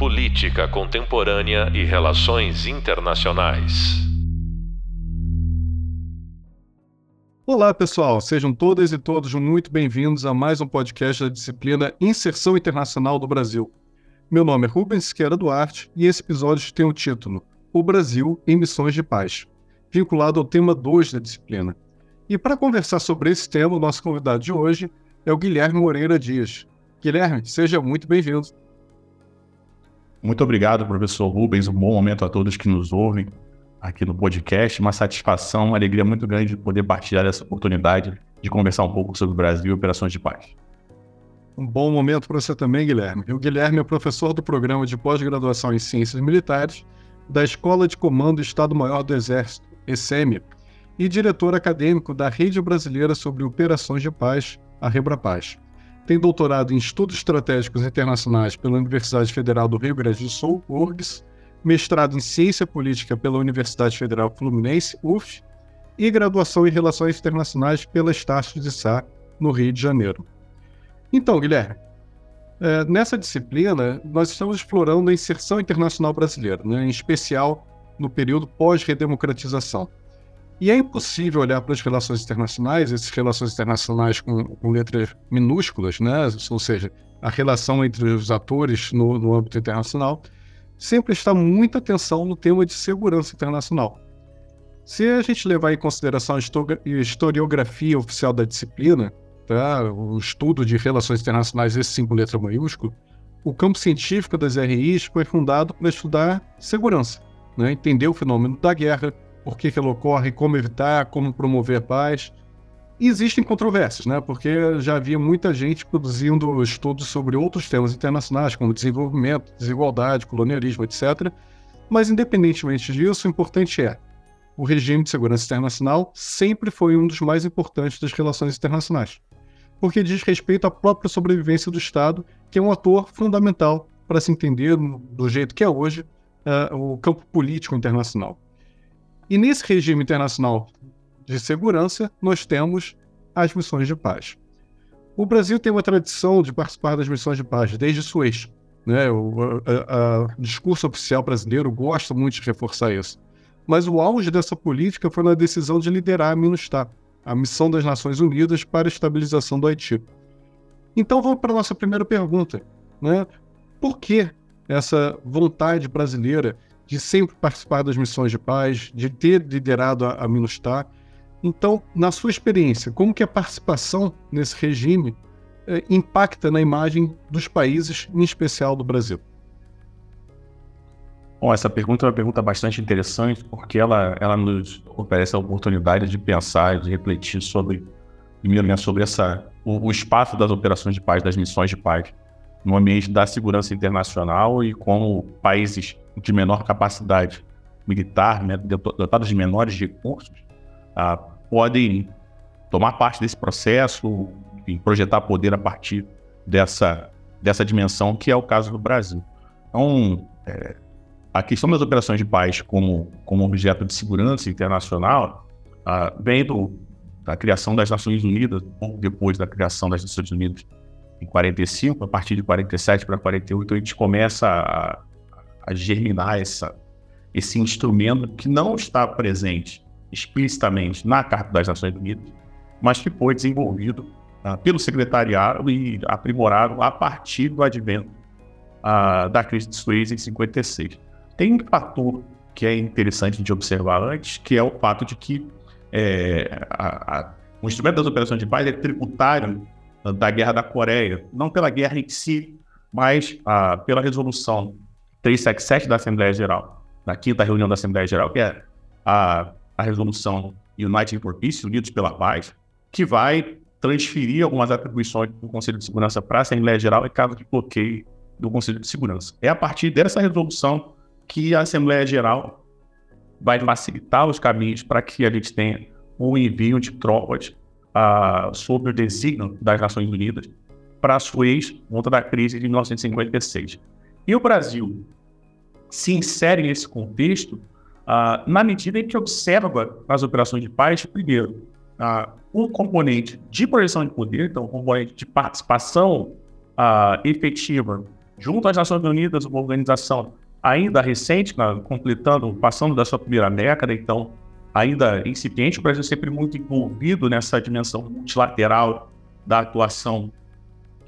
Política Contemporânea e Relações Internacionais. Olá, pessoal. Sejam todas e todos muito bem-vindos a mais um podcast da disciplina Inserção Internacional do Brasil. Meu nome é Rubens Siqueira Duarte e esse episódio tem o título O Brasil em Missões de Paz, vinculado ao tema 2 da disciplina. E para conversar sobre esse tema, o nosso convidado de hoje é o Guilherme Moreira Dias. Guilherme, seja muito bem-vindo. Muito obrigado, professor Rubens. Um bom momento a todos que nos ouvem aqui no podcast. Uma satisfação, uma alegria muito grande de poder partilhar essa oportunidade de conversar um pouco sobre o Brasil e operações de paz. Um bom momento para você também, Guilherme. O Guilherme é professor do programa de pós-graduação em Ciências Militares da Escola de Comando do Estado-Maior do Exército, ESEMI, e diretor acadêmico da Rede Brasileira sobre Operações de Paz, a Rebrapaz. Tem doutorado em Estudos Estratégicos Internacionais pela Universidade Federal do Rio Grande do Sul, URGS, mestrado em Ciência Política pela Universidade Federal Fluminense, UF, e graduação em Relações Internacionais pela Estácio de Sá, no Rio de Janeiro. Então, Guilherme, é, nessa disciplina, nós estamos explorando a inserção internacional brasileira, né, em especial no período pós-redemocratização. E é impossível olhar para as relações internacionais, essas relações internacionais com, com letras minúsculas, né? ou seja, a relação entre os atores no, no âmbito internacional, sempre está muita atenção no tema de segurança internacional. Se a gente levar em consideração a historiografia oficial da disciplina, tá? o estudo de relações internacionais, esse sim com letra maiúscula, o campo científico das RIs foi fundado para estudar segurança, né? entender o fenômeno da guerra, por que, que ela ocorre, como evitar, como promover paz. E existem controvérsias, né? porque já havia muita gente produzindo estudos sobre outros temas internacionais, como desenvolvimento, desigualdade, colonialismo, etc. Mas, independentemente disso, o importante é o regime de segurança internacional sempre foi um dos mais importantes das relações internacionais, porque diz respeito à própria sobrevivência do Estado, que é um ator fundamental para se entender, do jeito que é hoje, uh, o campo político internacional. E nesse regime internacional de segurança, nós temos as missões de paz. O Brasil tem uma tradição de participar das missões de paz desde Suez. Né? O a, a, discurso oficial brasileiro gosta muito de reforçar isso. Mas o auge dessa política foi na decisão de liderar a MINUSTAH, a Missão das Nações Unidas para a Estabilização do Haiti. Então vamos para a nossa primeira pergunta. Né? Por que essa vontade brasileira de sempre participar das missões de paz, de ter liderado a, a MINUSTAH. Então, na sua experiência, como que a participação nesse regime eh, impacta na imagem dos países, em especial do Brasil? Bom, essa pergunta é uma pergunta bastante interessante, porque ela, ela nos oferece a oportunidade de pensar, de refletir sobre, primeiro, sobre essa, o, o espaço das operações de paz, das missões de paz, no ambiente da segurança internacional e como países de menor capacidade militar, né, de menores recursos, ah, podem tomar parte desse processo, e projetar poder a partir dessa, dessa dimensão, que é o caso do Brasil. Então, é, a questão das operações de paz como, como objeto de segurança internacional ah, vem do, da criação das Nações Unidas, ou depois da criação das Nações Unidas em 45, a partir de 47 para 48, a gente começa a, a germinar essa, esse instrumento que não está presente explicitamente na Carta das Nações Unidas, mas que foi desenvolvido uh, pelo secretariado e aprimorado a partir do advento uh, da crise de Suez em 56. Tem um fator que é interessante de observar antes, que é o fato de que é, a, a, o instrumento das operações de paz é tributário uh, da Guerra da Coreia, não pela guerra em si, mas pela resolução 377 da Assembleia Geral, na quinta reunião da Assembleia Geral, que é a, a resolução United for Peace, Unidos pela Paz, que vai transferir algumas atribuições do Conselho de Segurança para a Assembleia Geral em caso de bloqueio do Conselho de Segurança. É a partir dessa resolução que a Assembleia Geral vai facilitar os caminhos para que a gente tenha o envio de tropas uh, sob o desígnio das Nações Unidas para a Suez, conta da crise de 1956. E o Brasil se insere nesse contexto uh, na medida em que observa nas operações de paz, primeiro, uh, um componente de projeção de poder, então um componente de participação uh, efetiva junto às Nações Unidas, uma organização ainda recente, completando, passando da sua primeira década, então ainda incipiente, o Brasil sempre muito envolvido nessa dimensão multilateral da atuação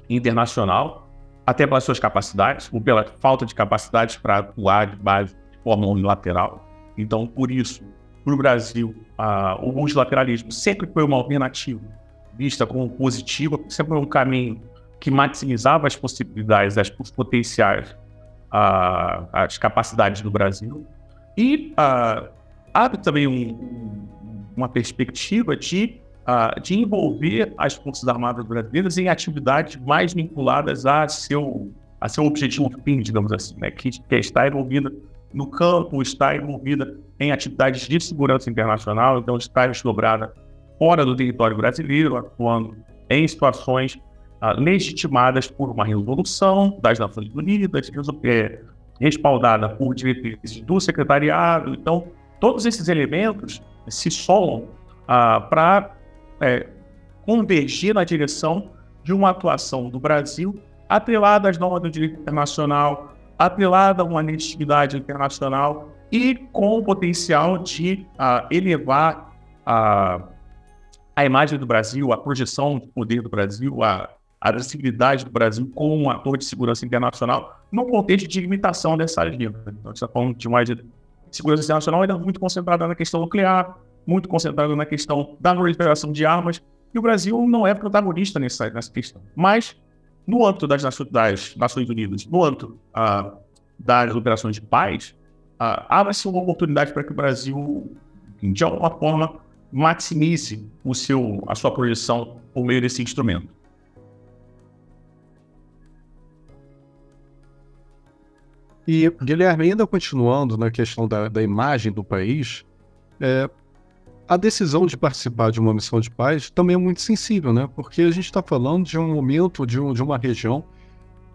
internacional, até pelas suas capacidades, ou pela falta de capacidades para atuar de base de forma unilateral. Então, por isso, para o Brasil, o multilateralismo sempre foi uma alternativa vista como positiva, sempre foi um caminho que maximizava as possibilidades, as, os potenciais, as capacidades do Brasil. E abre também um, uma perspectiva de, uh, de envolver as Forças Armadas brasileiras em atividades mais vinculadas a seu, a seu objetivo fim, digamos assim, né? que, que está envolvida no campo, está envolvida em atividades de segurança internacional, então está desdobrada fora do território brasileiro, atuando em situações uh, legitimadas por uma resolução das Nações Unidas, é, respaldada por diretrizes do secretariado. Então, todos esses elementos se somam ah, para é, convergir na direção de uma atuação do Brasil atrelada às normas do direito internacional, atrelada a uma legitimidade internacional e com o potencial de ah, elevar a, a imagem do Brasil, a projeção de poder do Brasil, a, a do Brasil como um ator de segurança internacional, no contexto de limitação dessa agenda. Então, a gente está falando de uma segurança internacional ainda muito concentrada na questão nuclear, muito concentrada na questão da proliferação de armas, e o Brasil não é protagonista nessa, nessa questão. Mas, no âmbito das, das Nações Unidas, no âmbito ah, das operações de paz, ah, abre-se uma oportunidade para que o Brasil, de alguma forma, maximize o seu, a sua projeção por meio desse instrumento. E, Guilherme, ainda continuando na questão da, da imagem do país, é, a decisão de participar de uma missão de paz também é muito sensível, né? Porque a gente está falando de um momento, de, um, de uma região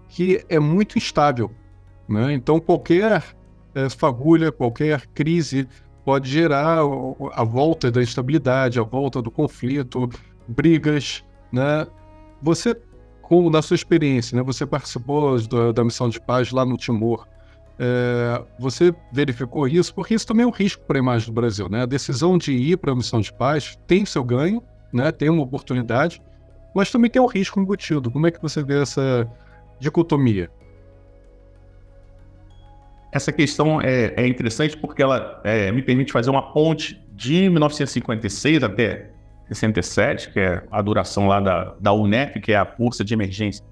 que é muito instável, né? Então, qualquer é, fagulha, qualquer crise pode gerar a volta da instabilidade, a volta do conflito, brigas, né? Você, com na sua experiência, né? Você participou da, da missão de paz lá no Timor. É, você verificou isso, porque isso também é um risco para a imagem do Brasil. Né? A decisão de ir para a missão de paz tem seu ganho, né? tem uma oportunidade, mas também tem um risco embutido. Como é que você vê essa dicotomia? Essa questão é, é interessante porque ela é, me permite fazer uma ponte de 1956 até 67, que é a duração lá da, da UNEP, que é a Força de Emergência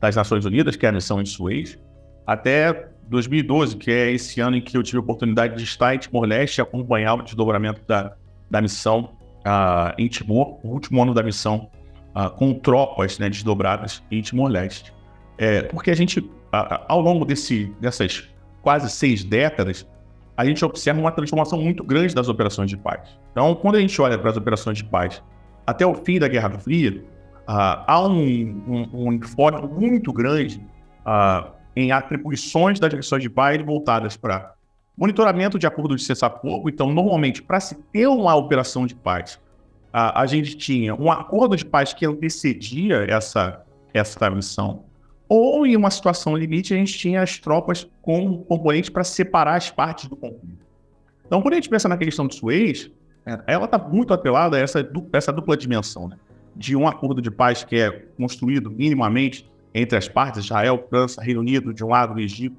das Nações Unidas, que é a missão em Suez, até 2012, que é esse ano em que eu tive a oportunidade de estar em Timor-Leste e acompanhar o desdobramento da, da missão uh, em Timor, o último ano da missão uh, com tropas né, desdobradas em Timor-Leste. É, porque a gente, uh, ao longo desse, dessas quase seis décadas, a gente observa uma transformação muito grande das operações de paz. Então, quando a gente olha para as operações de paz até o fim da Guerra Fria, há um, um, um enfoque muito grande em atribuições das direções de baile voltadas para monitoramento de acordo de cessar-fogo. Então, normalmente, para se ter uma operação de paz, a, a, gente tinha um acordo de paz que antecedia essa, essa missão, ou em uma situação limite, a gente tinha as tropas com componentes para separar as partes do conflito. Então, quando a gente pensa na questão de Suez, é, ela está muito atrelada a essa, essa dupla dimensão, né? de um acordo de paz que é construído minimamente entre as partes, Israel, França, Reino Unido de um lado, o Egito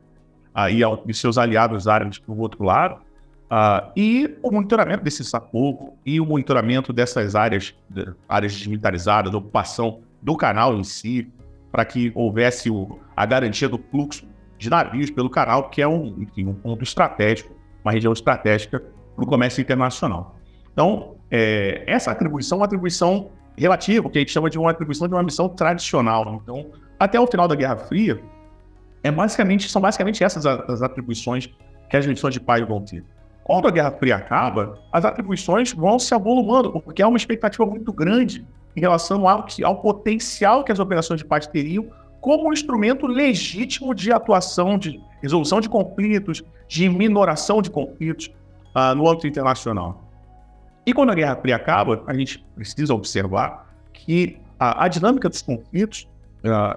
uh, e, e, seus aliados árabes do outro lado, uh, e o monitoramento desse sapogo e o monitoramento dessas áreas, de, áreas desmilitarizadas, da ocupação do canal em si, para que houvesse o, a garantia do fluxo de navios pelo canal, que é um, enfim, um ponto estratégico, uma região estratégica para o comércio internacional. Então, é, essa atribuição é uma atribuição relativa, que a gente chama de uma atribuição de uma missão tradicional. Então, até o final da Guerra Fria, é basicamente, são basicamente essas as atribuições que as missões de paz vão ter. Quando a Guerra Fria acaba, as atribuições vão se avolumando, porque há uma expectativa muito grande em relação ao, ao potencial que as operações de paz teriam como um instrumento legítimo de atuação, de resolução de conflitos, de minoração de conflitos uh, no âmbito internacional. E quando a Guerra Fria acaba, a gente precisa observar que a, a dinâmica dos conflitos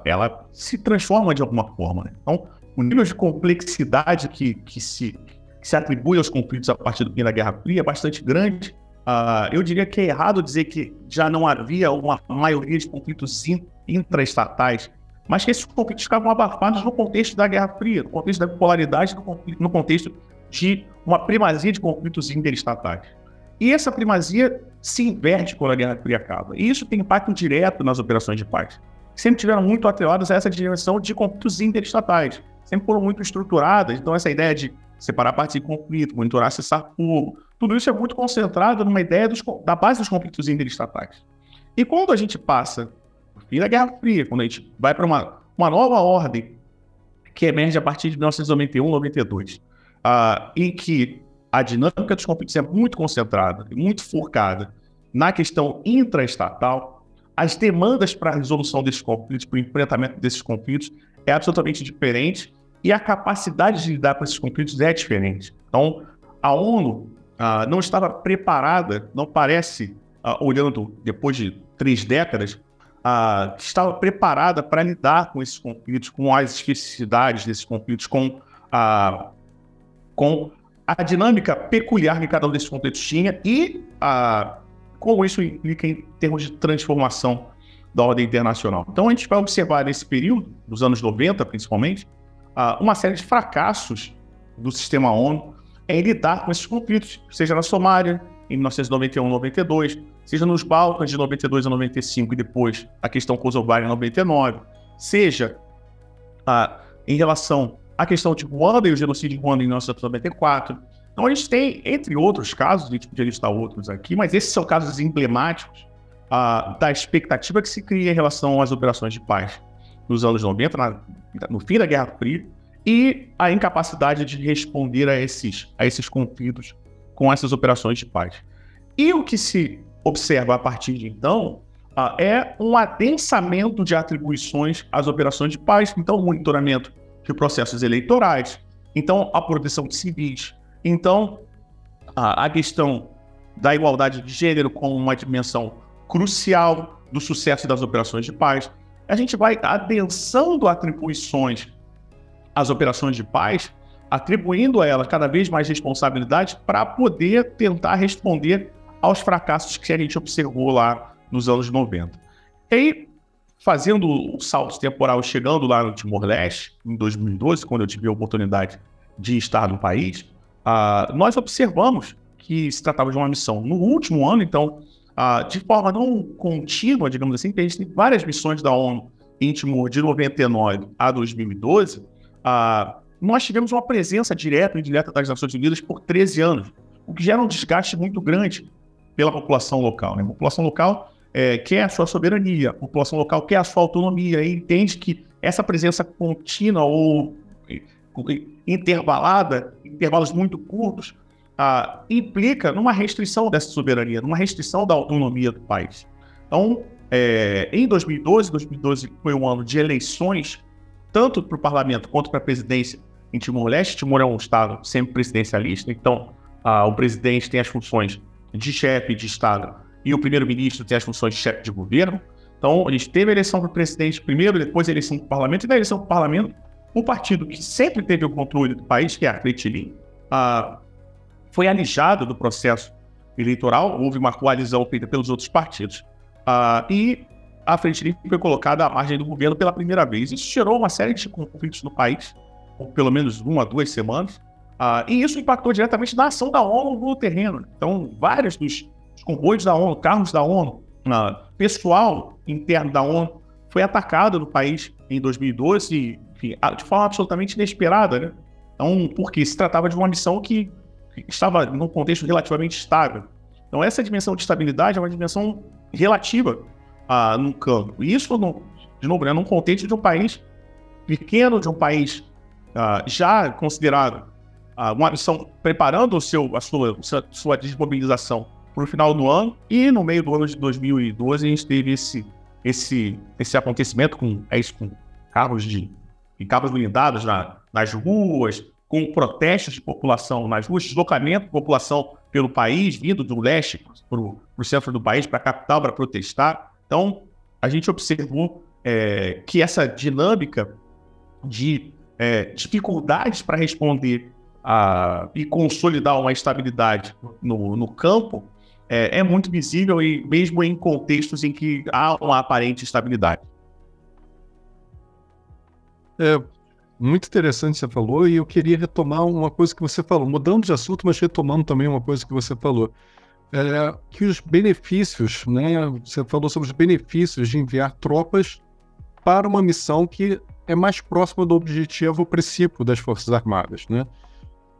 ela se transforma de alguma forma. Né? Então, o nível de complexidade que, que, se, que se atribui aos conflitos a partir do fim da Guerra Fria é bastante grande. Uh, eu diria que é errado dizer que já não havia uma maioria de conflitos intraestatais, mas que esses conflitos ficavam abafados no contexto da Guerra Fria, no contexto da polaridade, no, no contexto de uma primazia de conflitos interestatais. E essa primazia se inverte quando a Guerra Fria acaba. E isso tem impacto direto nas operações de paz. Sempre tiveram muito atreladas a essa dimensão de conflitos interestatais. Sempre foram muito estruturadas. Então, essa ideia de separar partes em conflito, monitorar, cessar fogo, tudo isso é muito concentrado numa ideia dos, da base dos conflitos interestatais. E quando a gente passa o fim da Guerra Fria, quando a gente vai para uma, uma nova ordem que emerge a partir de 1991, 92, uh, em que a dinâmica dos conflitos é muito concentrada, muito focada na questão intraestatal, as demandas para a resolução desses conflitos, para o enfrentamento desses conflitos, é absolutamente diferente e a capacidade de lidar com esses conflitos é diferente. Então, a ONU ah, não estava preparada, não parece, ah, olhando depois de três décadas, ah, estava preparada para lidar com esses conflitos, com as especificidades desses conflitos, com, ah, com a dinâmica peculiar que cada um desses conflitos tinha e a, como isso implica em termos de transformação da ordem internacional. Então a gente vai observar nesse período, dos anos 90 principalmente, uma série de fracassos do sistema ONU em lidar com esses conflitos, seja na Somália, em 1991 92, seja nos Balcãs de 92 a 95 e depois a questão kosovar em 99, seja em relação a questão de Ruanda e o genocídio de Ruanda em 1994. Então a gente tem, entre outros casos, a gente podia listar outros aqui, mas esses são casos emblemáticos uh, da expectativa que se cria em relação às operações de paz nos anos 90, na, no fim da Guerra Fria, e a incapacidade de responder a esses, a esses conflitos com essas operações de paz. E o que se observa a partir de então uh, é um adensamento de atribuições às operações de paz, então monitoramento de processos eleitorais, então a proteção de civis, então a, questão da igualdade de gênero como uma dimensão crucial do sucesso das operações de paz. A gente vai adensando atribuições às operações de paz, atribuindo a elas cada vez mais responsabilidade para poder tentar responder aos fracassos que a gente observou lá nos anos 90. E aí, fazendo o salto temporal, chegando lá no Timor-Leste, em 2012, quando eu tive a oportunidade de estar no país, uh, nós observamos que se tratava de uma missão no último ano, então, uh, de forma não contínua, digamos assim, a gente tem várias missões da ONU em Timor de 99 a 2012, uh, ah, nós tivemos uma presença direta e indireta das Nações Unidas por 13 anos, o que gera um desgaste muito grande pela população local. Né? A população local é, quer a sua soberania, a população local quer a sua autonomia e entende que essa presença contínua ou intervalada, intervalos muito curtos, ah, implica numa restrição dessa soberania, numa restrição da autonomia do país. Então, é, em 2012, 2012 foi um ano de eleições, tanto para o parlamento quanto para a presidência em Timor-Leste. Timor é um estado sempre presidencialista, então ah, o presidente tem as funções de chefe de estado e o primeiro-ministro tem as funções de chefe de governo. Então, a gente teve a eleição para presidente primeiro, depois a eleição para o parlamento, e na eleição para o parlamento, o partido que sempre teve o controle do país, que é a Fretilin, ah, foi alijado do processo eleitoral, houve uma coalizão feita pelos outros partidos, ah, e a Fretilin foi colocada à margem do governo pela primeira vez. Isso gerou uma série de conflitos no país, por pelo menos uma, duas semanas, ah, e isso impactou diretamente na ação da ONU no terreno. Então, vários dos os comboios da ONU, carros da ONU, pessoal interno da ONU foi atacado no país em 2012, enfim, de forma absolutamente inesperada, né? Então, porque se tratava de uma missão que estava num contexto relativamente estável. Então, essa dimensão de estabilidade é uma dimensão relativa uh, num campo. E isso, no, de novo, né, num contexto de um país pequeno, de um país uh, já considerado uh, uma missão preparando o seu, a sua, sua, sua desmobilização para o final do ano. E no meio do ano de 2012 a gente teve esse, esse, esse acontecimento com, é isso, com carros de e carros blindados na, nas ruas, com protestos de população nas ruas, deslocamento de população pelo país, vindo do leste para o centro do país, para a capital, para protestar. Então, a gente observou é, que essa dinâmica de é, dificuldades para responder a, e consolidar uma estabilidade no, no campo é, é, muito visível e mesmo em contextos em que há uma aparente estabilidade. É muito interessante você falou e eu queria retomar uma coisa que você falou, mudando de assunto, mas retomando também uma coisa que você falou. É, que os benefícios, né? Você falou sobre os benefícios de enviar tropas para uma missão que é mais próxima do objetivo princípio das Forças Armadas, né?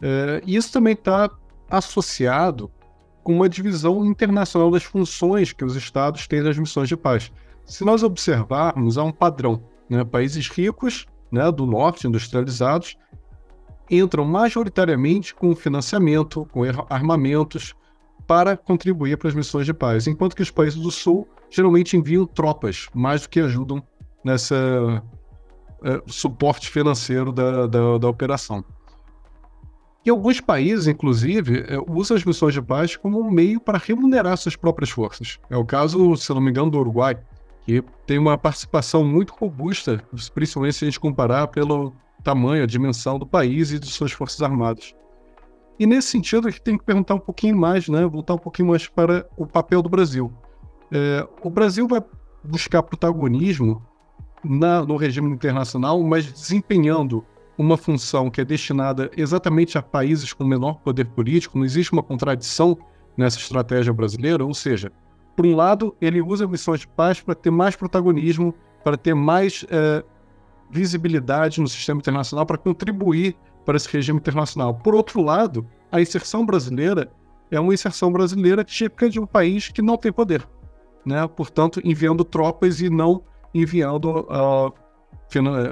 É, isso também está associado com uma divisão internacional das funções que os estados têm nas missões de paz. Se nós observarmos, há um padrão. Né? Países ricos, né, do norte, industrializados, entram majoritariamente com financiamento, com armamentos, para contribuir para as missões de paz, enquanto que os países do sul geralmente enviam tropas, mais do que ajudam nessa uh, suporte financeiro da, da, da operação. E alguns países, inclusive, é, usam as missões de paz como um meio para remunerar suas próprias forças. É o caso, se não me engano, do Uruguai, que tem uma participação muito robusta, principalmente se a gente comparar pelo tamanho, a dimensão do país e de suas forças armadas. E nesse sentido, a gente tem que perguntar um pouquinho mais, né, voltar um pouquinho mais para o papel do Brasil. É, o Brasil vai buscar protagonismo na, no regime internacional, mas desempenhando uma função que é destinada exatamente a países com menor poder político, não existe uma contradição nessa estratégia brasileira, ou seja, por um lado, ele usa missões de paz para ter mais protagonismo, para ter mais é, visibilidade no sistema internacional, para contribuir para esse regime internacional. Por outro lado, a inserção brasileira é uma inserção brasileira típica de um país que não tem poder, né? portanto, enviando tropas e não enviando uh,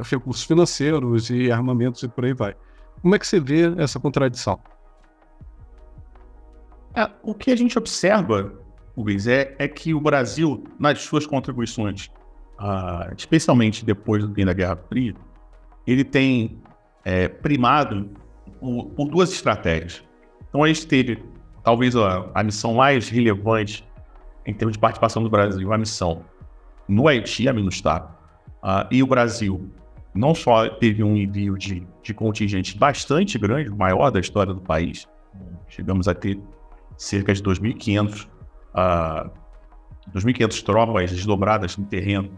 recursos financeiros e armamentos e por aí vai. Como é que você vê essa contradição? É, o que a gente observa, Luiz, é, é que o Brasil, nas suas contribuições, uh, especialmente depois do fim da Guerra Fria, ele tem é, primado por, por, duas estratégias. Então a gente teve, talvez, a, a missão mais relevante em termos de participação do Brasil, a missão no Haiti, a MINUSTAH, Uh, e o Brasil não só teve um envio de, de contingente bastante grande, o maior da história do país, chegamos a ter cerca de 2.500 uh, 2.500 tropas desdobradas no terreno,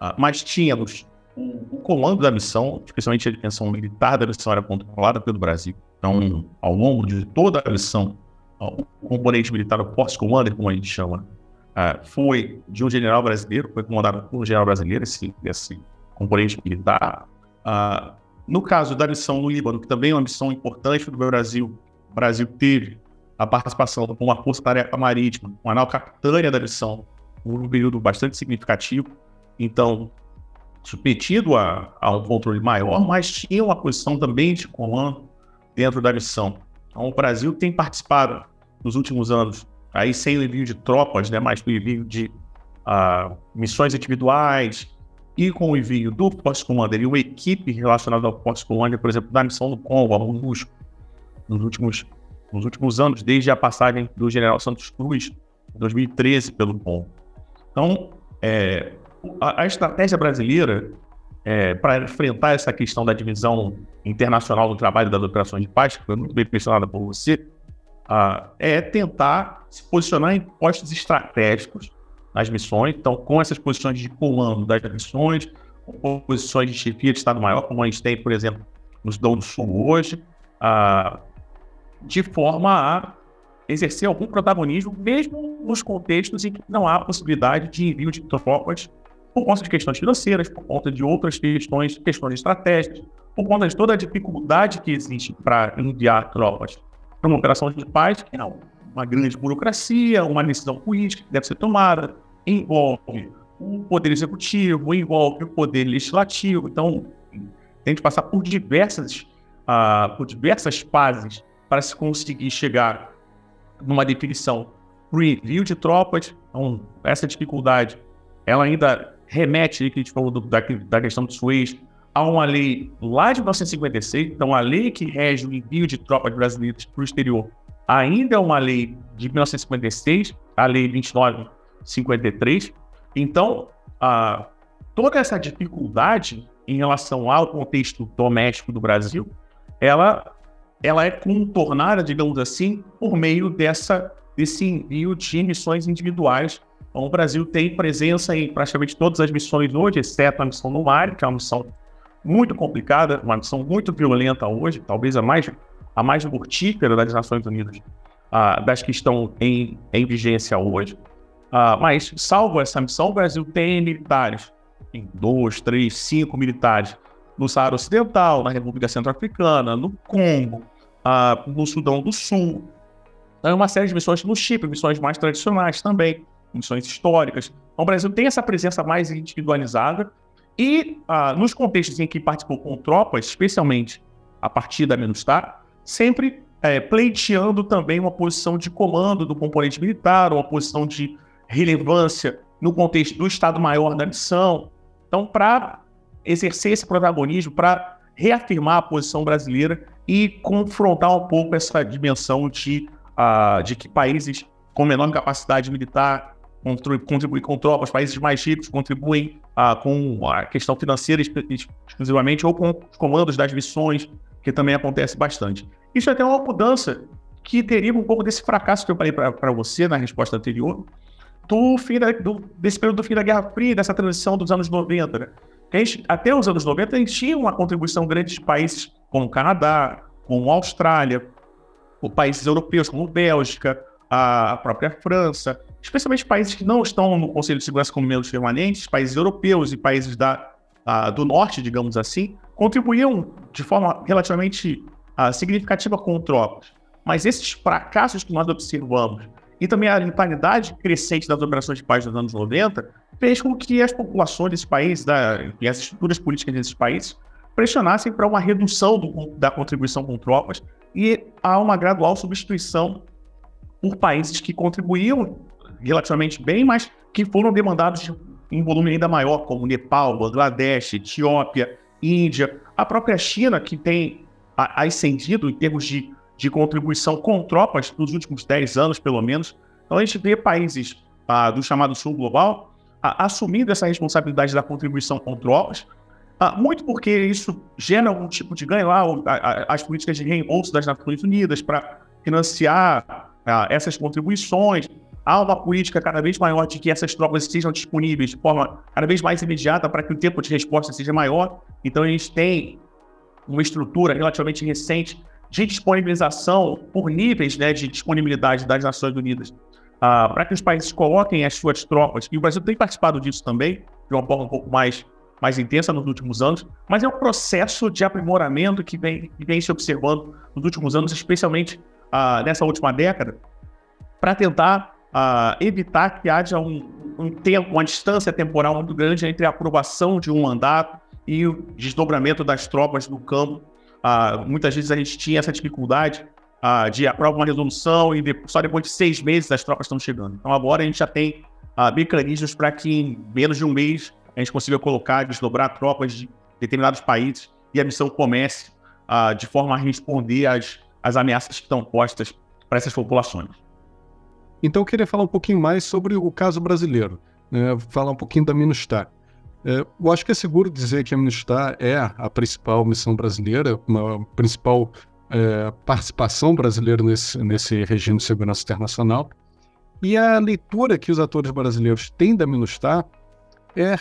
uh, mas tínhamos o, o, comando da missão, especialmente a dimensão militar da missão, era controlada pelo Brasil. Então, ao longo de toda a missão, uh, o componente militar, o Force Commander, como a gente chama, uh, foi de um general brasileiro, foi comandado por um general brasileiro, esse, esse componente militar. Uh, no caso da missão no Líbano, que também é uma missão importante do Brasil, o Brasil teve a participação com uma força-tarefa marítima, uma nau capitânia da missão, por um período bastante significativo. Então, submetido a, a um controle maior, mas tinha uma posição também de comando dentro da missão. Então, o Brasil tem participado nos últimos anos aí sem o envio de tropas, né, mas com o envio de uh, missões individuais e com o envio do Post Commander e uma equipe relacionada ao Post Commander, por exemplo, da missão do Congo, a MONUSCO, nos últimos, nos últimos anos, desde a passagem do General Santos Cruz, em 2013, pelo Congo. Então, é, a, a, estratégia brasileira é, para enfrentar essa questão da divisão internacional do trabalho das operações de paz, que foi muito bem mencionada por você, uh, é tentar se posicionar em postos estratégicos nas missões. Então, com essas posições de comando das missões, com posições de chefia de Estado-Maior, como a gente tem, por exemplo, no Sudão do Sul hoje, uh, de forma a exercer algum protagonismo, mesmo nos contextos em que não há possibilidade de envio de tropas por conta de questões financeiras, por conta de outras questões, questões estratégicas, por conta de toda a dificuldade que existe para enviar tropas para uma operação de paz, que é uma grande burocracia, uma decisão política que deve ser tomada, envolve o poder executivo, envolve o poder legislativo. Então, tem que passar por diversas, uh, por diversas fases para se conseguir chegar numa definição para envio de tropas. Então, essa dificuldade, ela ainda remete, que a gente falou do, da, da questão do Suez, há uma lei lá de 1956, então a lei que rege o envio de tropas brasileiras para o exterior ainda é uma lei de 1956, a lei 2953. Então, toda essa dificuldade em relação ao contexto doméstico do Brasil, ela, ela é contornada, digamos assim, por meio dessa, desse envio de missões individuais. Então, o Brasil tem presença em praticamente todas as missões hoje, exceto a missão no mar, que é uma missão muito complicada, uma missão muito violenta hoje, talvez a mais, a mais mortífera das Nações Unidas, uh, das que estão em, em vigência hoje. Uh, mas, salvo essa missão, o Brasil tem militares, tem dois, três, cinco militares no Saara Ocidental, na República Centro-Africana, no Congo, uh, no Sudão do Sul. Então, é uma série de missões no Chipre, missões mais tradicionais também, missões históricas. Então, o Brasil tem essa presença mais individualizada e uh, nos contextos em que participou com tropas, especialmente a partir da MINUSTAR, sempre é, pleiteando também uma posição de comando do componente militar, uma posição de relevância no contexto do Estado-Maior da missão. Então, para exercer esse protagonismo, para reafirmar a posição brasileira e confrontar um pouco essa dimensão de, uh, de que países com menor capacidade militar contribuem com tropas, países mais ricos contribuem uh, com a questão financeira exclusivamente ou com os comandos das missões, que também acontece bastante. Isso é até uma mudança que deriva um pouco desse fracasso que eu falei para você na resposta anterior, do fim da, do, desse período do fim da Guerra Fria, dessa transição dos anos 90. Né? Até os anos 90, a gente tinha uma contribuição grande de países como o Canadá, como a Austrália, ou países europeus como Bélgica, a própria França, especialmente países que não estão no Conselho de Segurança como membros permanentes, países europeus e países da, do norte, digamos assim, contribuíam de forma relativamente significativa com tropas. Mas esses fracassos que nós observamos e também a impunidade crescente das operações de paz dos anos 90 fez com que as populações desses países da, e as estruturas políticas desses países pressionassem para uma redução do, da contribuição com tropas e a uma gradual substituição por países que contribuíam relativamente bem, mas que foram demandados em volume ainda maior, como Nepal, Bangladesh, Etiópia, Índia, a própria China, que tem ascendido em termos de de contribuição com tropas nos últimos 10 anos, pelo menos. Então, a gente vê países ah, do chamado Sul Global ah, assumindo essa responsabilidade da contribuição com tropas, ah, muito porque isso gera algum tipo de ganho lá, as políticas de reembolso das Nações Unidas para financiar ah, essas contribuições. Há uma política cada vez maior de que essas tropas estejam disponíveis de forma cada vez mais imediata para que o tempo de resposta seja maior. Então, a gente tem uma estrutura relativamente recente de disponibilização por níveis né, de disponibilidade das Nações Unidas, uh, para que os países coloquem as suas tropas, e o Brasil tem participado disso também, de uma forma um pouco mais, mais intensa nos últimos anos, mas é um processo de aprimoramento que vem, que vem se observando nos últimos anos, especialmente uh, nessa última década, para tentar uh, evitar que haja um, um tempo, uma distância temporal muito grande entre a aprovação de um mandato e o desdobramento das tropas no campo. Ah, muitas vezes a gente tinha essa dificuldade ah, de aprovar uma resolução e de, só depois de seis meses as tropas estão chegando. Então agora a gente já tem ah, mecanismos para que em menos de um mês a gente consiga colocar, desdobrar tropas de determinados países e a missão comece ah, de forma a responder às, às ameaças que estão postas para essas populações. Então eu queria falar um pouquinho mais sobre o caso brasileiro, né? falar um pouquinho da Minustar. É, eu acho que é seguro dizer que a MINUSTAH é a principal missão brasileira, uma principal é, participação brasileira nesse, nesse regime de segurança internacional. E a leitura que os atores brasileiros têm da MINUSTAH é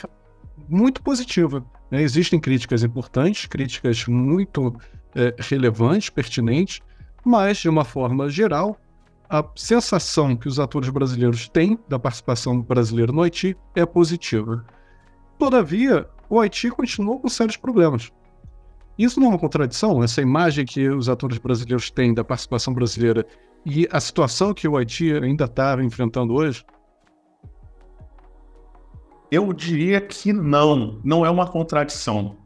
muito positiva. Né? Existem críticas importantes, críticas muito é, relevantes, pertinentes, mas, de uma forma geral, a sensação que os atores brasileiros têm da participação brasileira no Haiti é positiva. Todavia, o Haiti continuou com sérios problemas. Isso não é uma contradição? Essa imagem que os atores brasileiros têm da participação brasileira e a situação que o Haiti ainda está enfrentando hoje? Eu diria que não, não é uma contradição.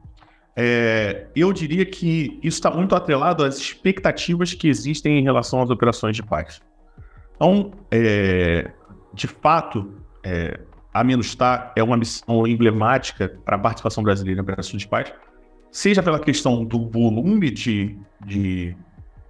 É, eu diria que isso está muito atrelado às expectativas que existem em relação às operações de paz. Então, é, de fato, é, a Minustar é uma missão emblemática para a participação brasileira em operações de paz, seja pela questão do volume de, de, de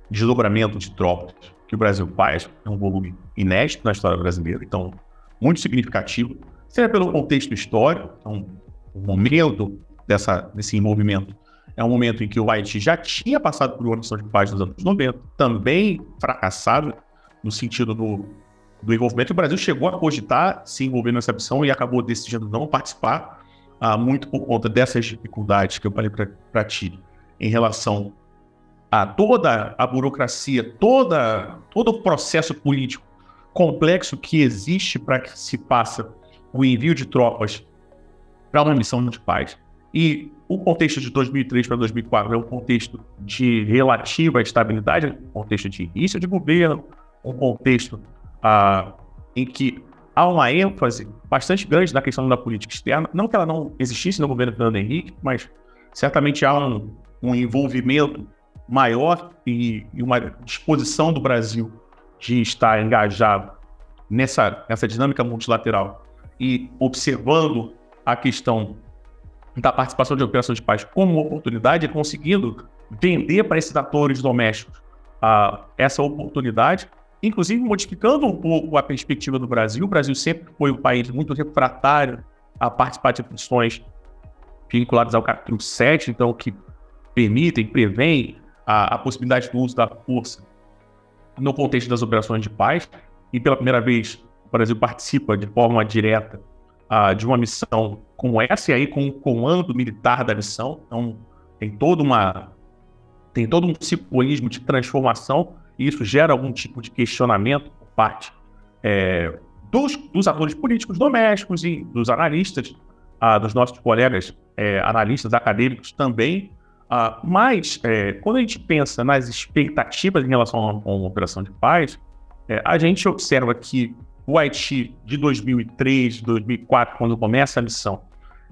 desdobramento de tropas que o Brasil faz, é um volume inédito na história brasileira, então muito significativo, seja pelo contexto histórico, então o momento dessa, desse envolvimento é um momento em que o Haiti já tinha passado por uma missão de paz nos anos 90, também fracassado no sentido do, do envolvimento. O Brasil chegou a cogitar se envolver nessa missão e acabou decidindo não participar, ah, muito por conta dessas dificuldades que eu falei para ti em relação a toda a burocracia, toda, todo o processo político complexo que existe para que se faça o envio de tropas para uma missão de paz. E o contexto de 2003 para 2004 é um contexto de relativa estabilidade, um contexto de início de governo, um contexto ah, em que há uma ênfase bastante grande na questão da política externa. Não que ela não existisse no governo Fernando Henrique, mas certamente há um, um envolvimento maior e, e, uma disposição do Brasil de estar engajado nessa, nessa dinâmica multilateral e observando a questão da participação de operações de paz como uma oportunidade, conseguindo vender para esses atores domésticos uh, essa oportunidade, inclusive modificando um pouco a perspectiva do Brasil. O Brasil sempre foi um país muito refratário a participar de funções vinculadas ao capítulo 7, então que permitem, prevêem a, a possibilidade do uso da força no contexto das operações de paz. E pela primeira vez, o Brasil participa de forma direta uh, de uma missão como essa, e aí com o comando militar da missão. Então, tem toda uma tem todo um simbolismo de transformação, e isso gera algum tipo de questionamento por parte é, dos, dos atores políticos domésticos e dos analistas, uh, dos nossos colegas é, analistas acadêmicos também. Uh, mas, é, quando a gente pensa nas expectativas em relação a uma, uma operação de paz, é, a gente observa que o Haiti de 2003, 2004, quando começa a missão,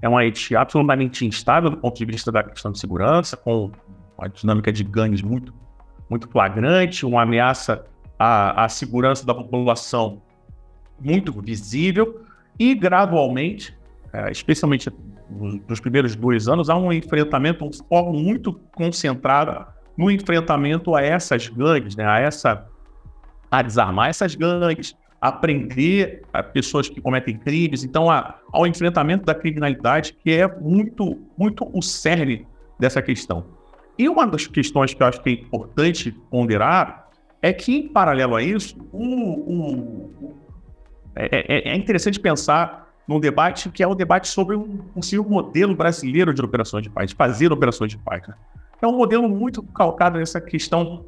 é um Haiti absolutamente instável do ponto de vista da questão de segurança, com uma dinâmica de gangues muito, muito flagrante, uma ameaça à, à segurança da população muito visível e gradualmente, é, especialmente nos primeiros dois anos, há um enfrentamento, um foco muito concentrado no enfrentamento a essas gangues, né, a essa a desarmar essas gangues, a pessoas que cometem crimes, então a, ao enfrentamento da criminalidade, que é muito, muito o cerne dessa questão. E uma das questões que eu acho que é importante ponderar é que, em paralelo a isso, é, é, é, interessante pensar num debate que é o um debate sobre um possível modelo brasileiro de operações de paz, de fazer operações de paz. Né? É um modelo muito calcado nessa questão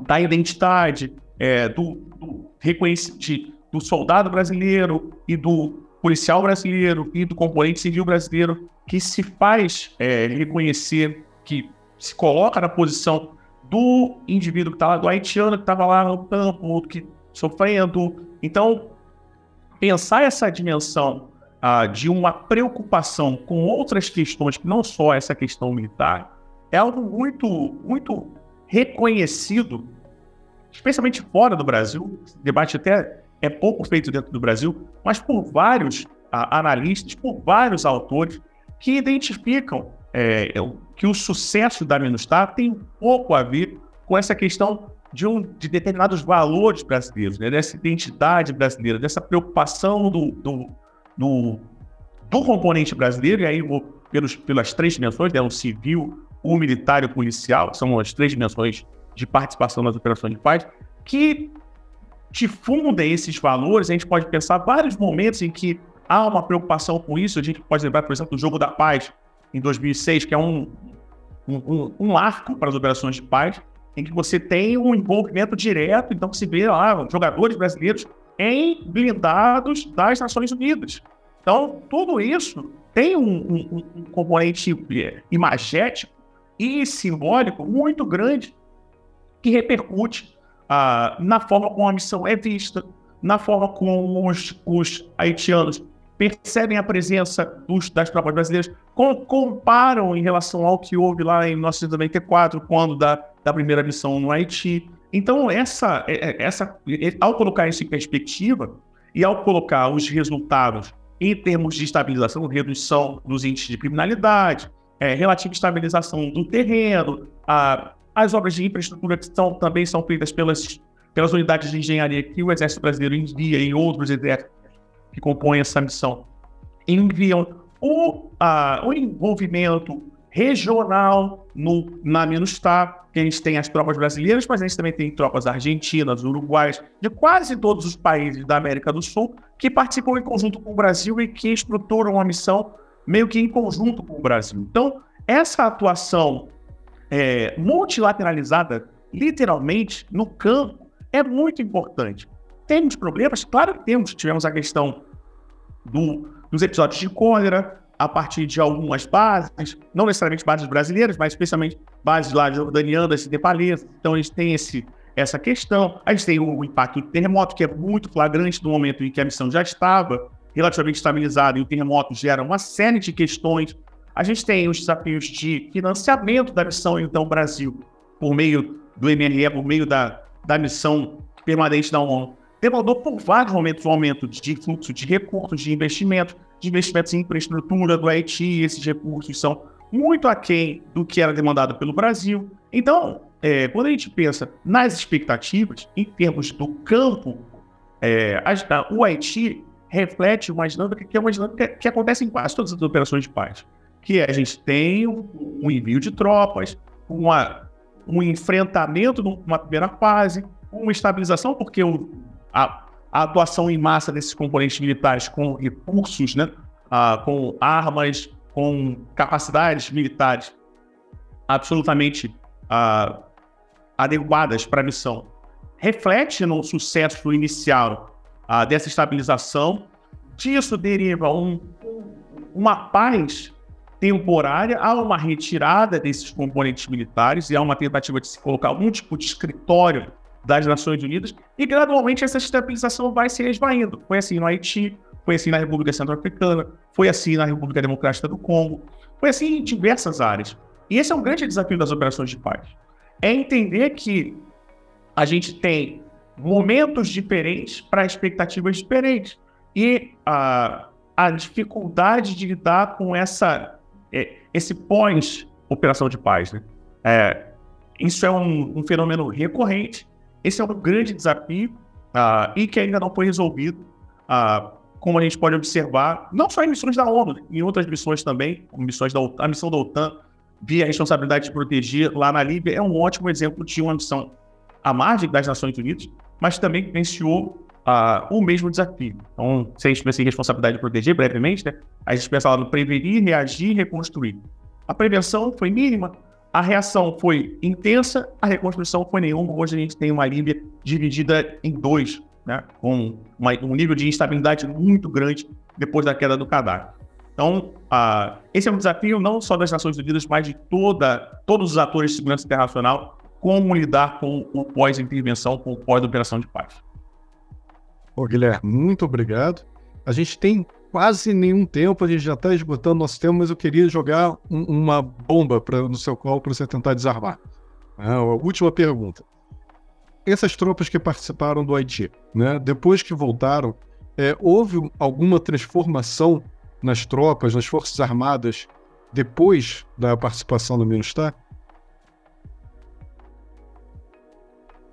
da identidade, é, do, do reconhecimento do soldado brasileiro e do policial brasileiro e do componente civil brasileiro que se faz é, reconhecer, que se coloca na posição do indivíduo que está lá, do haitiano que estava lá no campo, que sofrendo. Então, pensar essa dimensão ah, de uma preocupação com outras questões, que não só essa questão militar, é algo muito, muito reconhecido especialmente fora do Brasil, esse debate até é pouco feito dentro do Brasil, mas por vários a, analistas, por vários autores que identificam é, é que o sucesso da Minustar tem pouco a ver com essa questão de, um, de determinados valores brasileiros, né? dessa identidade brasileira, dessa preocupação do, do, do, do componente brasileiro, e aí pelos, pelas três dimensões, né? o civil, o militar e o policial, são as três dimensões de participação nas operações de paz, que difundem esses valores. A gente pode pensar vários momentos em que há uma preocupação com isso. A gente pode lembrar, por exemplo, do Jogo da Paz, em 2006, que é um, um, um arco para as operações de paz, em que você tem um envolvimento direto, então se vê lá jogadores brasileiros em blindados das Nações Unidas. Então, tudo isso tem um, um, um componente é, imagético e simbólico muito grande que repercute ah, na forma como a missão é vista, na forma como os, os haitianos percebem a presença dos, das tropas brasileiras, com, comparam em relação ao que houve lá em 1994, quando da, da primeira missão no Haiti. Então, essa, é, é, essa, é, ao colocar isso em perspectiva e ao colocar os resultados em termos de estabilização, redução dos índices de criminalidade, é, relativa estabilização do terreno, a as obras de infraestrutura que são, também são feitas pelas, pelas unidades de engenharia que o Exército Brasileiro envia e outros exércitos que compõem essa missão enviam o, a, o envolvimento regional no, na MINUSTAH, que a gente tem as tropas brasileiras, mas a gente também tem tropas argentinas, uruguaias, de quase todos os países da América do Sul, que participam em conjunto com o Brasil e que estruturam a missão meio que em conjunto com o Brasil. Então, essa atuação é, multilateralizada, literalmente, no campo, é muito importante. Temos problemas? Claro que temos. Tivemos a questão do, dos episódios de cólera, a partir de algumas bases, não necessariamente bases brasileiras, mas especialmente bases lá jordanianas e nepalesas. Então, a gente tem esse, essa questão. A gente tem o impacto do terremoto, que é muito flagrante no momento em que a missão já estava relativamente estabilizada e o terremoto gera uma série de questões. A gente tem os desafios de financiamento da missão, então, Brasil, por meio do MRE, por meio da, da missão permanente da ONU, demandou por vários momentos um aumento de fluxo de recursos, de investimento, de investimentos em infraestrutura do Haiti, esses recursos são muito aquém do que era demandado pelo Brasil. Então, é, quando a gente pensa nas expectativas, em termos do campo, é, a, o Haiti reflete uma dinâmica que é uma dinâmica que acontece em quase todas as operações de paz, que é a gente tem um, envio de tropas, uma, um enfrentamento numa primeira fase, uma estabilização, porque o, a, a atuação em massa desses componentes militares com recursos, né, ah, com armas, com capacidades militares absolutamente ah, adequadas para a missão, reflete no sucesso inicial ah, dessa estabilização. Disso deriva um, uma paz temporária, há uma retirada desses componentes militares e há uma tentativa de se colocar algum tipo de escritório das Nações Unidas, e gradualmente essa estabilização vai se esvaindo. Foi assim no Haiti, foi assim na República Centro-Africana, foi assim na República Democrática do Congo, foi assim em diversas áreas. E esse é um grande desafio das operações de paz. É entender que a gente tem momentos diferentes para expectativas diferentes. E a, a dificuldade de lidar com essa, é, esse pós-operação de paz. Né? É, isso é um, um fenômeno recorrente esse é um grande desafio uh, e que ainda não foi resolvido, uh, como a gente pode observar, não só em missões da ONU, em outras missões também, como missões da OTAN, a missão da OTAN via responsabilidade de proteger lá na Líbia é um ótimo exemplo de uma missão à margem das Nações Unidas, mas também vivenciou uh, o mesmo desafio. Então, se a gente pensa em responsabilidade de proteger, brevemente, né, a gente pensa lá no prevenir, reagir reconstruir. A prevenção foi mínima, a reação foi intensa, a reconstrução foi nenhuma. Hoje a gente tem uma Líbia dividida em dois, né, com uma, um nível de instabilidade muito grande depois da queda do Gaddafi. Então, uh, esse é um desafio não só das Nações Unidas, mas de toda, todos os atores de segurança internacional, como lidar com o pós-intervenção, com o pós-operação de paz. Ô, Guilherme, muito obrigado. A gente tem quase nenhum tempo, a gente já está esgotando nosso tempo, mas eu queria jogar um, uma bomba pra, no seu colo para você tentar desarmar. É, a última pergunta. Essas tropas que participaram do Haiti, né, depois que voltaram, é, houve alguma transformação nas tropas, nas Forças Armadas, depois da participação do MINUSTAH?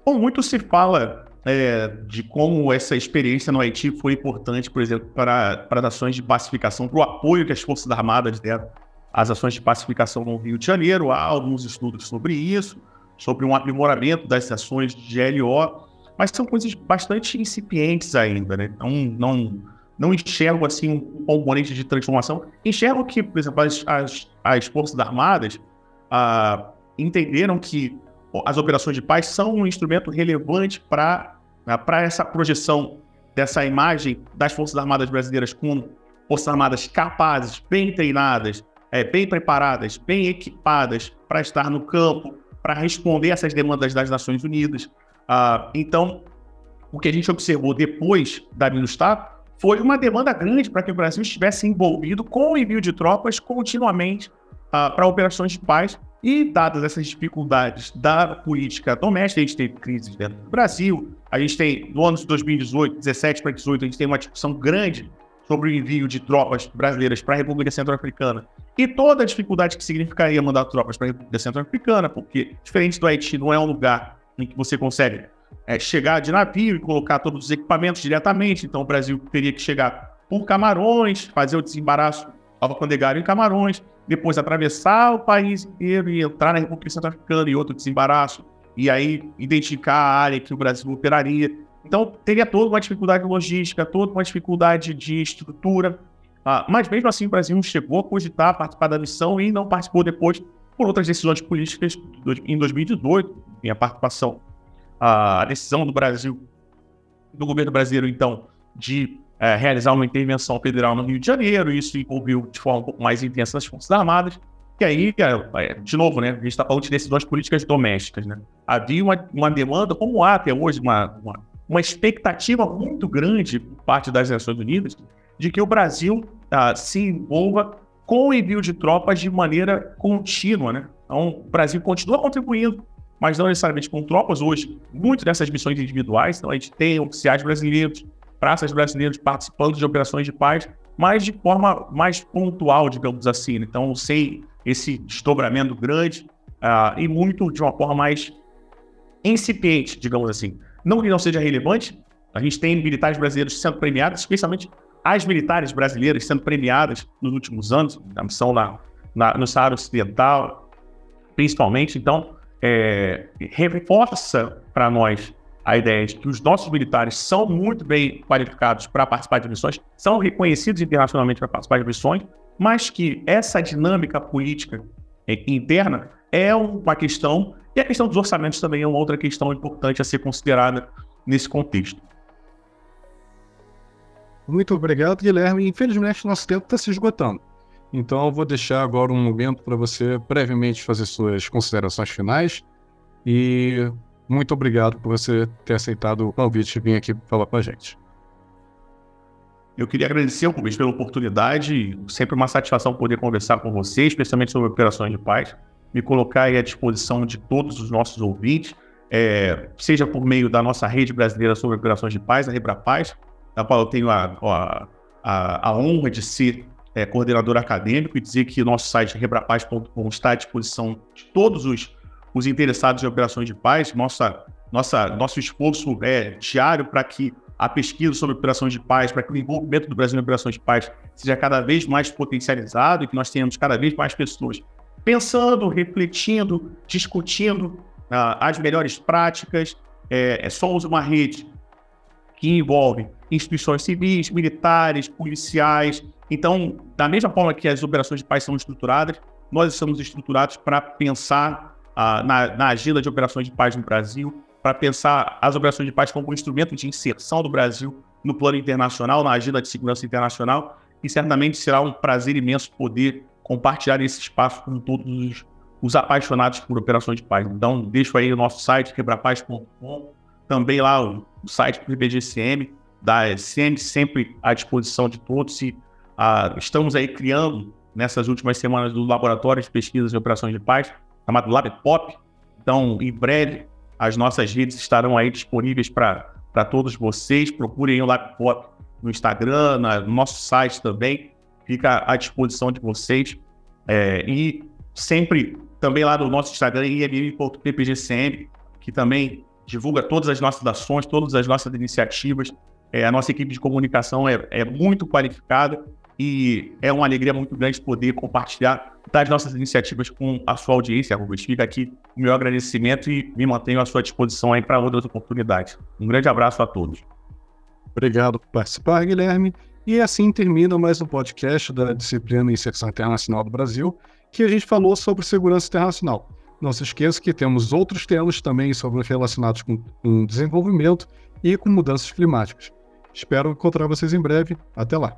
Bom, muito se fala é, de como essa experiência no Haiti foi importante, por exemplo, para, para ações de pacificação, para o apoio que as Forças Armadas deram às ações de pacificação no Rio de Janeiro. Há alguns estudos sobre isso, sobre um aprimoramento das ações de GLO, mas são coisas bastante incipientes ainda, né? Não, não, não enxergo assim um componente de transformação. Enxergo que, por exemplo, as, as, as Forças Armadas ah, entenderam que as operações de paz são um instrumento relevante para né, para essa projeção dessa imagem das Forças Armadas brasileiras como Forças Armadas capazes, bem treinadas, é, bem preparadas, bem equipadas para estar no campo, para responder essas demandas das Nações Unidas. Ah, então, o que a gente observou depois da MINUSTAH foi uma demanda grande para que o Brasil estivesse envolvido com o envio de tropas continuamente ah, para operações de paz e, dadas essas dificuldades da política doméstica, a gente teve crises dentro do Brasil, a gente tem, no ano de 2018, 17 para 18, a gente tem uma discussão grande sobre o envio de tropas brasileiras para a República Centro-Africana. E toda a dificuldade que significaria mandar tropas para a República Centro-Africana, porque, diferente do Haiti, não é um lugar em que você consegue é, chegar de navio e colocar todos os equipamentos diretamente, então o Brasil teria que chegar por Camarões, fazer o desembaraço alfandegário em Camarões, depois atravessar o país inteiro e entrar na República Centro-Africana e outro desembaraço, e aí identificar a área que o Brasil operaria. Então, teria toda uma dificuldade logística, toda uma dificuldade de estrutura, ah, mas mesmo assim o Brasil chegou a cogitar participar da missão e não participou depois por outras decisões políticas em 2018, em a participação, a decisão do Brasil, do governo brasileiro, então, de é, realizar uma intervenção federal no Rio de Janeiro, isso envolveu de forma um pouco mais intensa as Forças Armadas, e aí, é, é, de novo, né, a gente está falando de decisões políticas domésticas. Né? Havia uma, uma demanda, como há até hoje, uma, uma, uma, expectativa muito grande por parte das Nações Unidas de que o Brasil ah, se envolva com o envio de tropas de maneira contínua. Né? Então, o Brasil continua contribuindo, mas não necessariamente com tropas. Hoje, muitas dessas missões individuais, então a gente tem oficiais brasileiros, praças brasileiros participando de operações de paz, mas de forma mais pontual, digamos assim. Né? Então, sem esse desdobramento grande uh, e muito de uma forma mais incipiente, digamos assim. Não que não seja relevante, a gente tem militares brasileiros sendo premiados, especialmente as militares brasileiras sendo premiadas nos últimos anos, na missão na, na, no Saara Ocidental, principalmente. Então, é, reforça para nós a ideia de que os nossos militares são muito bem qualificados para participar de missões, são reconhecidos internacionalmente para participar de missões, mas que essa dinâmica política interna é uma questão, e a questão dos orçamentos também é uma outra questão importante a ser considerada nesse contexto. Muito obrigado, Guilherme. Infelizmente, nosso tempo está se esgotando. Então, eu vou deixar agora um momento para você brevemente fazer suas considerações finais e muito obrigado por você ter aceitado o convite e vir aqui falar com a gente. Eu queria agradecer ao convite pela oportunidade, sempre uma satisfação poder conversar com você, especialmente sobre operações de paz, me colocar à disposição de todos os nossos ouvintes, é, seja por meio da nossa rede brasileira sobre operações de paz, a Rebrapaz, da qual eu tenho a, a, a, a honra de ser é, coordenador acadêmico e dizer que o nosso site rebrapaz.com está à disposição de todos os os interessados em operações de paz. Nossa, nossa, nosso esforço é diário para que a pesquisa sobre operações de paz, para que o envolvimento do Brasil em operações de paz seja cada vez mais potencializado e que nós tenhamos cada vez mais pessoas pensando, refletindo, discutindo uh, as melhores práticas. É, é, somos uma rede que envolve instituições civis, militares, policiais. Então, da mesma forma que as operações de paz são estruturadas, nós estamos estruturados para pensar na, na agenda de operações de paz no Brasil, para pensar as operações de paz como um instrumento de inserção do Brasil no plano internacional, na agenda de segurança internacional, e certamente será um prazer imenso poder compartilhar esse espaço com todos os, os apaixonados por operações de paz. Então, deixo aí o nosso site, quebrapaz.com, também lá o, o site do IBGCM, da SEM, sempre à disposição de todos. E, uh, estamos aí criando, nessas últimas semanas, do Laboratório de Pesquisas e Operações de Paz, chamado Lab Pop. Então, em breve, as nossas redes estarão aí disponíveis para todos vocês. Procurem o Lab Pop no Instagram, no nosso site também. Fica à disposição de vocês. É, e sempre também lá no nosso Instagram, imm.ppgcm, que também divulga todas as nossas ações, todas as nossas iniciativas. É, a nossa equipe de comunicação é, é muito qualificada e é uma alegria muito grande poder compartilhar das nossas iniciativas com a sua audiência, Rubens. Fica aqui o meu agradecimento e me mantenho à sua disposição aí para outras oportunidades. Um grande abraço a todos. Obrigado por participar, Guilherme. E assim termina mais um podcast da disciplina Inserção Internacional do Brasil, que a gente falou sobre segurança internacional. Não se esqueça que temos outros temas também sobre relacionados com, com desenvolvimento e com mudanças climáticas. Espero encontrar vocês em breve. Até lá.